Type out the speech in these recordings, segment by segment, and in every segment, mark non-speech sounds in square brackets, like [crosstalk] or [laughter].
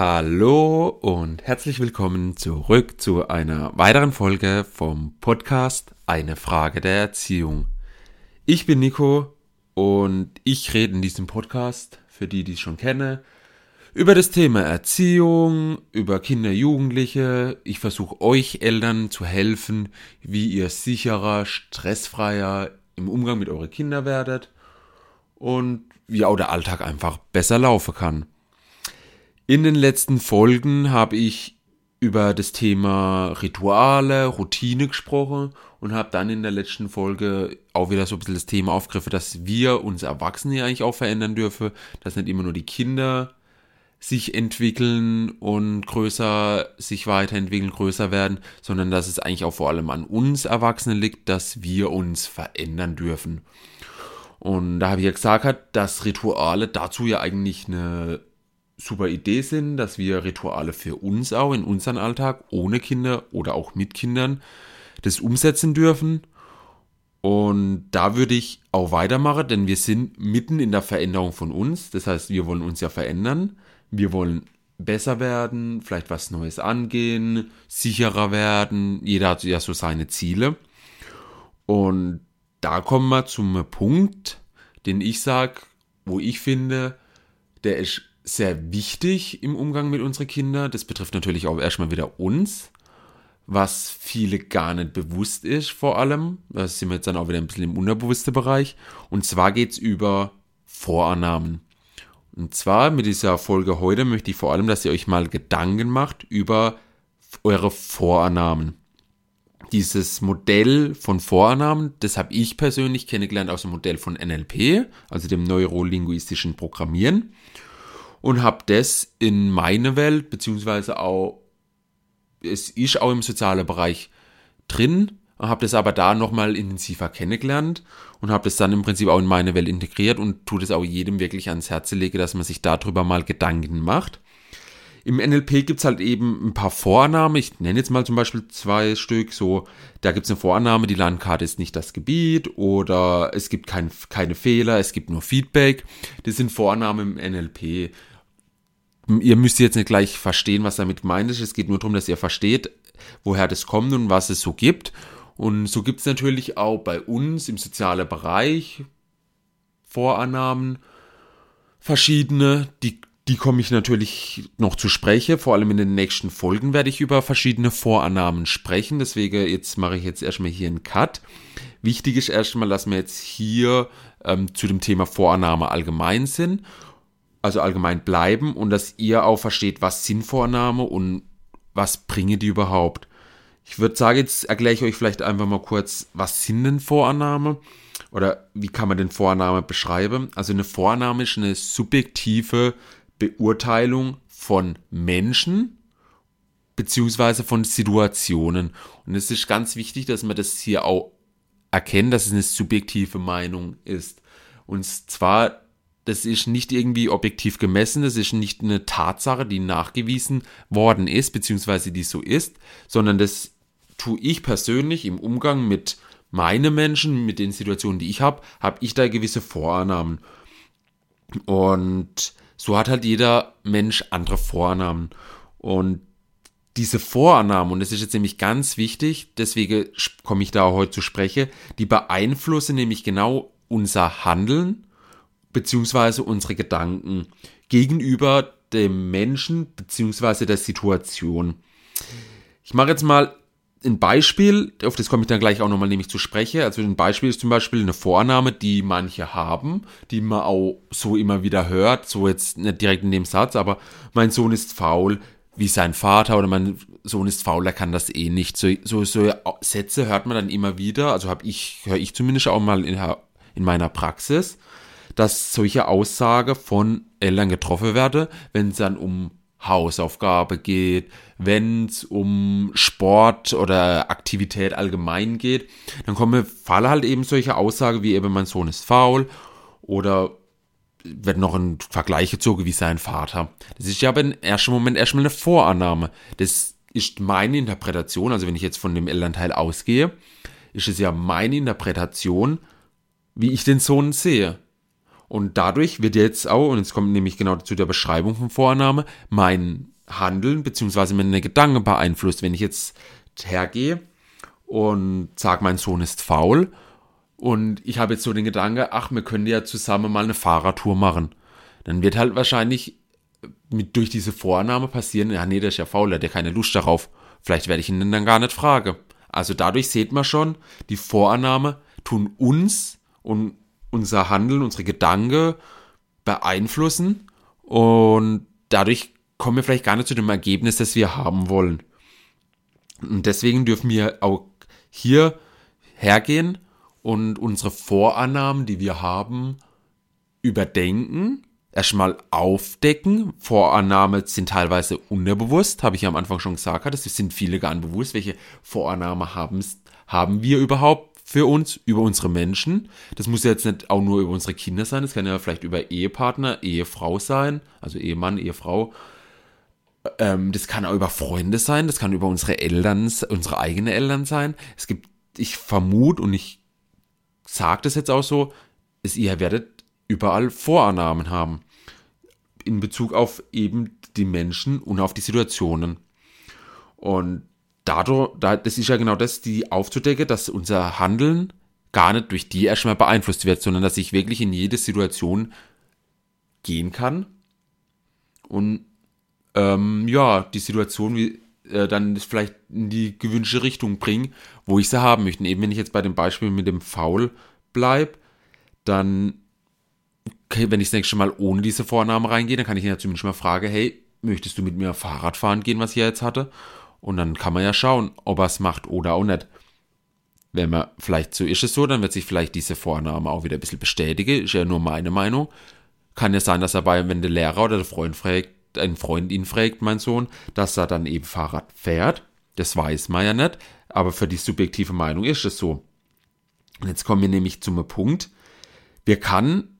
Hallo und herzlich willkommen zurück zu einer weiteren Folge vom Podcast Eine Frage der Erziehung. Ich bin Nico und ich rede in diesem Podcast, für die, die es schon kennen, über das Thema Erziehung, über Kinder, Jugendliche. Ich versuche euch Eltern zu helfen, wie ihr sicherer, stressfreier im Umgang mit euren Kindern werdet und wie auch der Alltag einfach besser laufen kann. In den letzten Folgen habe ich über das Thema Rituale, Routine gesprochen und habe dann in der letzten Folge auch wieder so ein bisschen das Thema aufgegriffen, dass wir uns Erwachsene eigentlich auch verändern dürfen, dass nicht immer nur die Kinder sich entwickeln und größer sich weiterentwickeln, größer werden, sondern dass es eigentlich auch vor allem an uns Erwachsenen liegt, dass wir uns verändern dürfen. Und da habe ich ja gesagt, dass Rituale dazu ja eigentlich eine super Idee sind, dass wir Rituale für uns auch in unseren Alltag ohne Kinder oder auch mit Kindern das umsetzen dürfen. Und da würde ich auch weitermachen, denn wir sind mitten in der Veränderung von uns. Das heißt, wir wollen uns ja verändern. Wir wollen besser werden, vielleicht was Neues angehen, sicherer werden. Jeder hat ja so seine Ziele. Und da kommen wir zum Punkt, den ich sage, wo ich finde, der ist sehr wichtig im Umgang mit unseren Kindern. Das betrifft natürlich auch erstmal wieder uns, was viele gar nicht bewusst ist, vor allem. Da sind wir jetzt dann auch wieder ein bisschen im unterbewussten Bereich. Und zwar geht es über Vorannahmen. Und zwar mit dieser Folge heute möchte ich vor allem, dass ihr euch mal Gedanken macht über eure Vorannahmen. Dieses Modell von Vorannahmen, das habe ich persönlich kennengelernt aus dem Modell von NLP, also dem neurolinguistischen Programmieren und habe das in meine Welt, beziehungsweise auch, es ist auch im sozialen Bereich drin, habe das aber da nochmal intensiver kennengelernt und habe das dann im Prinzip auch in meine Welt integriert und tue das auch jedem wirklich ans Herz lege, dass man sich darüber mal Gedanken macht. Im NLP gibt es halt eben ein paar Vornamen. Ich nenne jetzt mal zum Beispiel zwei Stück. So, da gibt es eine Vorannahme, die Landkarte ist nicht das Gebiet oder es gibt kein, keine Fehler, es gibt nur Feedback. Das sind Vornamen im NLP. Ihr müsst jetzt nicht gleich verstehen, was damit gemeint ist. Es geht nur darum, dass ihr versteht, woher das kommt und was es so gibt. Und so gibt es natürlich auch bei uns im sozialen Bereich Vorannahmen, verschiedene, die die komme ich natürlich noch zu sprechen. Vor allem in den nächsten Folgen werde ich über verschiedene Vorannahmen sprechen. Deswegen jetzt mache ich jetzt erstmal hier einen Cut. Wichtig ist erstmal, dass wir jetzt hier ähm, zu dem Thema Vorannahme allgemein sind, also allgemein bleiben und dass ihr auch versteht, was sind Vorannahme und was bringen die überhaupt. Ich würde sagen, jetzt erkläre ich euch vielleicht einfach mal kurz, was sind denn Vorannahme oder wie kann man denn Vorannahme beschreiben? Also eine Vorannahme ist eine subjektive Beurteilung von Menschen beziehungsweise von Situationen. Und es ist ganz wichtig, dass man das hier auch erkennt, dass es eine subjektive Meinung ist. Und zwar, das ist nicht irgendwie objektiv gemessen, das ist nicht eine Tatsache, die nachgewiesen worden ist, beziehungsweise die so ist, sondern das tue ich persönlich im Umgang mit meinen Menschen, mit den Situationen, die ich habe, habe ich da gewisse Vorannahmen. Und so hat halt jeder Mensch andere Vornamen. Und diese Vorannahmen, und das ist jetzt nämlich ganz wichtig, deswegen komme ich da heute zu sprechen, die beeinflussen nämlich genau unser Handeln beziehungsweise unsere Gedanken gegenüber dem Menschen beziehungsweise der Situation. Ich mache jetzt mal ein Beispiel, auf das komme ich dann gleich auch nochmal nämlich zu sprechen. Also ein Beispiel ist zum Beispiel eine Vorname, die manche haben, die man auch so immer wieder hört, so jetzt nicht direkt in dem Satz, aber mein Sohn ist faul wie sein Vater oder mein Sohn ist faul, er kann das eh nicht. So, so, so Sätze hört man dann immer wieder, also habe ich, höre ich zumindest auch mal in, in meiner Praxis, dass solche Aussage von Eltern getroffen werden, wenn es dann um Hausaufgabe geht, wenn es um Sport oder Aktivität allgemein geht, dann kommen fallen halt eben solche Aussagen wie eben mein Sohn ist faul oder wird noch ein Vergleich gezogen wie sein Vater. Das ist ja aber im ersten Moment erstmal eine Vorannahme. Das ist meine Interpretation, also wenn ich jetzt von dem Elternteil ausgehe, ist es ja meine Interpretation, wie ich den Sohn sehe. Und dadurch wird jetzt auch, und jetzt kommt nämlich genau zu der Beschreibung von Vorannahme, mein Handeln bzw. meine Gedanken beeinflusst. Wenn ich jetzt hergehe und sage, mein Sohn ist faul und ich habe jetzt so den Gedanken, ach, wir können ja zusammen mal eine Fahrradtour machen, dann wird halt wahrscheinlich mit, durch diese Vorannahme passieren, ja, nee, der ist ja faul, der hat ja keine Lust darauf. Vielleicht werde ich ihn dann gar nicht fragen. Also dadurch sieht man schon, die Vorannahme tun uns und unser Handeln, unsere Gedanken beeinflussen und dadurch kommen wir vielleicht gar nicht zu dem Ergebnis, das wir haben wollen. Und deswegen dürfen wir auch hier hergehen und unsere Vorannahmen, die wir haben, überdenken, erstmal aufdecken. Vorannahmen sind teilweise unterbewusst, habe ich ja am Anfang schon gesagt, es sind viele gar nicht bewusst, welche Vorannahmen haben, haben wir überhaupt für uns, über unsere Menschen. Das muss jetzt nicht auch nur über unsere Kinder sein, das kann ja vielleicht über Ehepartner, Ehefrau sein, also Ehemann, Ehefrau. Ähm, das kann auch über Freunde sein, das kann über unsere Eltern, unsere eigenen Eltern sein. Es gibt, ich vermute und ich sage das jetzt auch so, ist, ihr werdet überall Vorannahmen haben. In Bezug auf eben die Menschen und auf die Situationen. Und dadurch, das ist ja genau das, die aufzudecken, dass unser Handeln gar nicht durch die erstmal beeinflusst wird, sondern dass ich wirklich in jede Situation gehen kann und ähm, ja, die Situation wie, äh, dann vielleicht in die gewünschte Richtung bringen, wo ich sie haben möchte. Eben wenn ich jetzt bei dem Beispiel mit dem Foul bleibe, dann, okay, wenn ich das nächste Mal ohne diese Vorname reingehe, dann kann ich ihn ja zumindest mal fragen, hey, möchtest du mit mir Fahrrad fahren gehen, was ich jetzt hatte? Und dann kann man ja schauen, ob er es macht oder auch nicht. Wenn man vielleicht so ist es so, dann wird sich vielleicht diese Vorname auch wieder ein bisschen bestätigen. Ist ja nur meine Meinung. Kann ja sein, dass er bei, wenn der Lehrer oder der Freund fragt, ein Freund ihn fragt, mein Sohn, dass er dann eben Fahrrad fährt. Das weiß man ja nicht. Aber für die subjektive Meinung ist es so. Und jetzt kommen wir nämlich zum Punkt. Wir kann,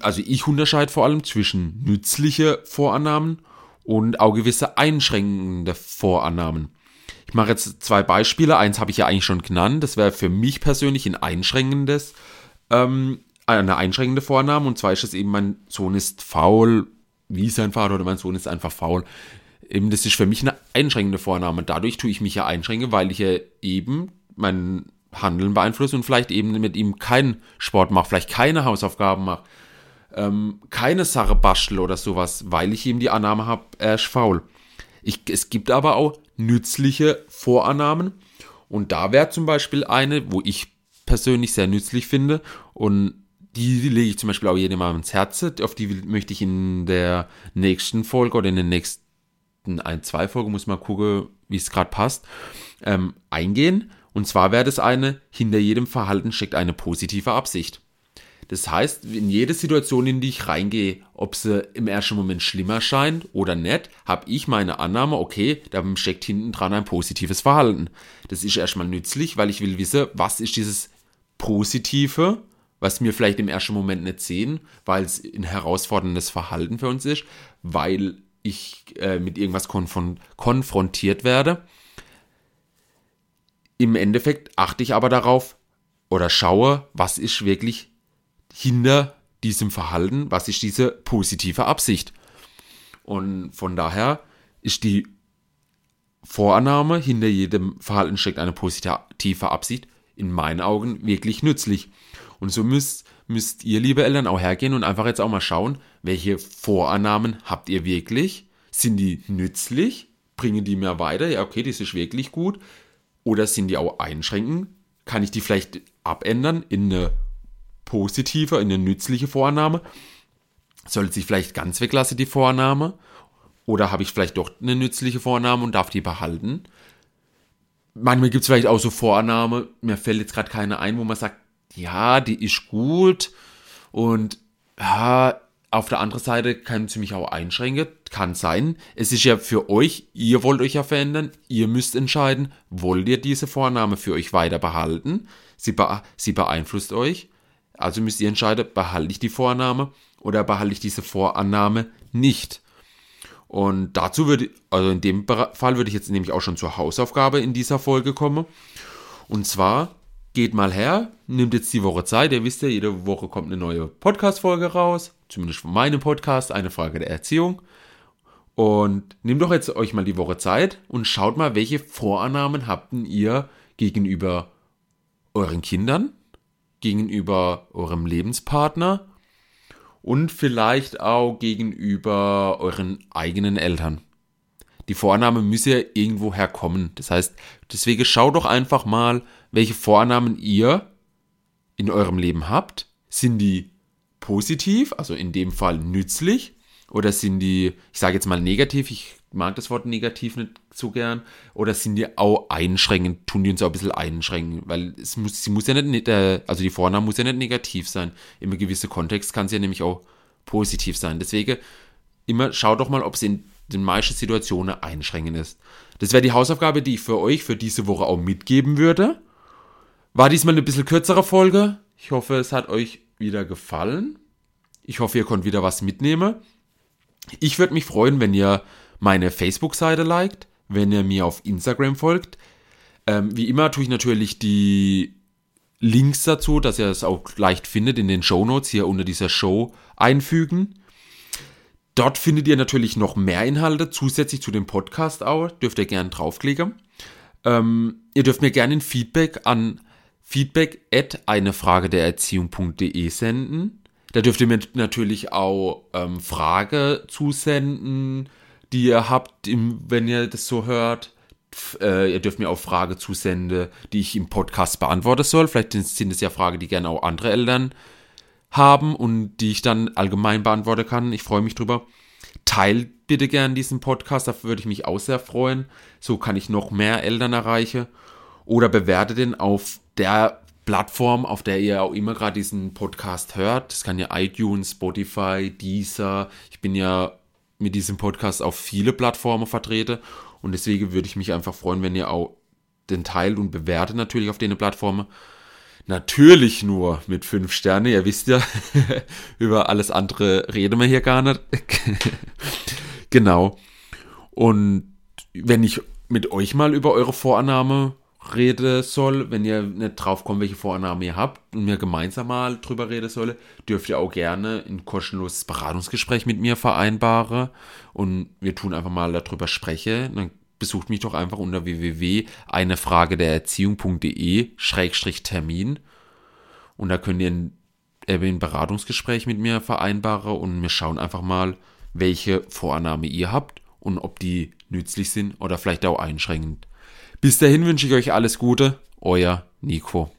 also ich unterscheide vor allem zwischen nützliche Vorannahmen und auch gewisse einschränkende Vorannahmen. Ich mache jetzt zwei Beispiele. Eins habe ich ja eigentlich schon genannt. Das wäre für mich persönlich ein einschränkendes, ähm, eine einschränkende Vorname. Und zwar ist es eben, mein Sohn ist faul, wie sein Vater oder mein Sohn ist einfach faul. Eben, das ist für mich eine einschränkende Vorname. Dadurch tue ich mich ja einschränken, weil ich ja eben mein Handeln beeinflusse und vielleicht eben mit ihm keinen Sport mache, vielleicht keine Hausaufgaben mache ähm, keine Sache bastel oder sowas, weil ich ihm die Annahme habe, er ist faul. Ich, es gibt aber auch nützliche Vorannahmen und da wäre zum Beispiel eine, wo ich persönlich sehr nützlich finde und die, lege ich zum Beispiel auch jedem Mal ins Herz, auf die möchte ich in der nächsten Folge oder in den nächsten ein, zwei Folgen, muss mal gucken, wie es gerade passt, ähm, eingehen. Und zwar wäre das eine, hinter jedem Verhalten steckt eine positive Absicht. Das heißt, in jede Situation, in die ich reingehe, ob sie im ersten Moment schlimmer scheint oder nicht, habe ich meine Annahme, okay, da steckt hinten dran ein positives Verhalten. Das ist erstmal nützlich, weil ich will wissen, was ist dieses Positive, was wir vielleicht im ersten Moment nicht sehen, weil es ein herausforderndes Verhalten für uns ist, weil ich äh, mit irgendwas konfron konfrontiert werde. Im Endeffekt achte ich aber darauf oder schaue, was ist wirklich hinter diesem Verhalten, was ist diese positive Absicht. Und von daher ist die Vorannahme, hinter jedem Verhalten steckt eine positive Absicht, in meinen Augen wirklich nützlich. Und so müsst, müsst ihr, liebe Eltern, auch hergehen und einfach jetzt auch mal schauen, welche Vorannahmen habt ihr wirklich? Sind die nützlich? Bringen die mir weiter? Ja, okay, das ist wirklich gut. Oder sind die auch einschränkend? Kann ich die vielleicht abändern in eine positive, eine nützliche Vorannahme? Sollte sich vielleicht ganz weglassen, die Vorannahme? Oder habe ich vielleicht doch eine nützliche Vorannahme und darf die behalten? Manchmal gibt es vielleicht auch so Vorannahme, mir fällt jetzt gerade keine ein, wo man sagt, ja, die ist gut und ja, auf der anderen Seite kann sie mich auch einschränken, kann sein. Es ist ja für euch, ihr wollt euch ja verändern, ihr müsst entscheiden, wollt ihr diese Vorname für euch weiter behalten? Sie, be sie beeinflusst euch also müsst ihr entscheiden, behalte ich die Vorannahme oder behalte ich diese Vorannahme nicht. Und dazu würde, also in dem Fall würde ich jetzt nämlich auch schon zur Hausaufgabe in dieser Folge kommen. Und zwar geht mal her, nimmt jetzt die Woche Zeit. Ihr wisst ja, jede Woche kommt eine neue Podcast-Folge raus. Zumindest von meinem Podcast, eine Frage der Erziehung. Und nehmt doch jetzt euch mal die Woche Zeit und schaut mal, welche Vorannahmen habt ihr gegenüber euren Kindern, gegenüber eurem Lebenspartner und vielleicht auch gegenüber euren eigenen Eltern. Die Vorannahme müsse ja irgendwo herkommen. Das heißt, deswegen schaut doch einfach mal, welche Vornamen ihr in eurem Leben habt. Sind die positiv, also in dem Fall nützlich, oder sind die, ich sage jetzt mal negativ, ich mag das Wort negativ nicht so gern, oder sind die auch einschränkend, tun die uns auch ein bisschen einschränken, weil es muss, sie muss ja nicht, also die Vorname muss ja nicht negativ sein. Im gewissen Kontext kann sie ja nämlich auch positiv sein. Deswegen immer schaut doch mal, ob sie in den meisten Situationen einschränkend ist. Das wäre die Hausaufgabe, die ich für euch für diese Woche auch mitgeben würde. War diesmal eine bisschen kürzere Folge. Ich hoffe, es hat euch wieder gefallen. Ich hoffe, ihr könnt wieder was mitnehmen. Ich würde mich freuen, wenn ihr meine Facebook-Seite liked, wenn ihr mir auf Instagram folgt. Ähm, wie immer tue ich natürlich die Links dazu, dass ihr es auch leicht findet in den Show Notes hier unter dieser Show einfügen. Dort findet ihr natürlich noch mehr Inhalte zusätzlich zu dem Podcast auch. Dürft ihr gerne draufklicken. Ähm, ihr dürft mir gerne ein Feedback an feedback at eine Frage der Erziehung.de senden. Da dürft ihr mir natürlich auch ähm, Frage zusenden, die ihr habt, im, wenn ihr das so hört. Äh, ihr dürft mir auch Frage zusenden, die ich im Podcast beantworten soll. Vielleicht sind es ja Fragen, die gerne auch andere Eltern haben und die ich dann allgemein beantworten kann. Ich freue mich drüber. Teilt bitte gern diesen Podcast, dafür würde ich mich auch sehr freuen. So kann ich noch mehr Eltern erreichen. Oder bewertet den auf der Plattform, auf der ihr auch immer gerade diesen Podcast hört. Das kann ja iTunes, Spotify, Deezer. Ich bin ja mit diesem Podcast auf viele Plattformen vertreten und deswegen würde ich mich einfach freuen, wenn ihr auch den teilt und bewertet natürlich auf den Plattformen. Natürlich nur mit fünf Sterne. Ihr wisst ja, [laughs] über alles andere reden wir hier gar nicht. [laughs] genau. Und wenn ich mit euch mal über eure Vorannahme rede soll, wenn ihr nicht drauf kommt, welche Vorannahme ihr habt und mir gemeinsam mal drüber reden soll, dürft ihr auch gerne ein kostenloses Beratungsgespräch mit mir vereinbaren und wir tun einfach mal darüber sprechen. Dann besucht mich doch einfach unter www.einefragedererziehung.de-termin und da könnt ihr ein, ein Beratungsgespräch mit mir vereinbaren und wir schauen einfach mal, welche Vorannahme ihr habt und ob die nützlich sind oder vielleicht auch einschränkend. Bis dahin wünsche ich euch alles Gute, euer Nico.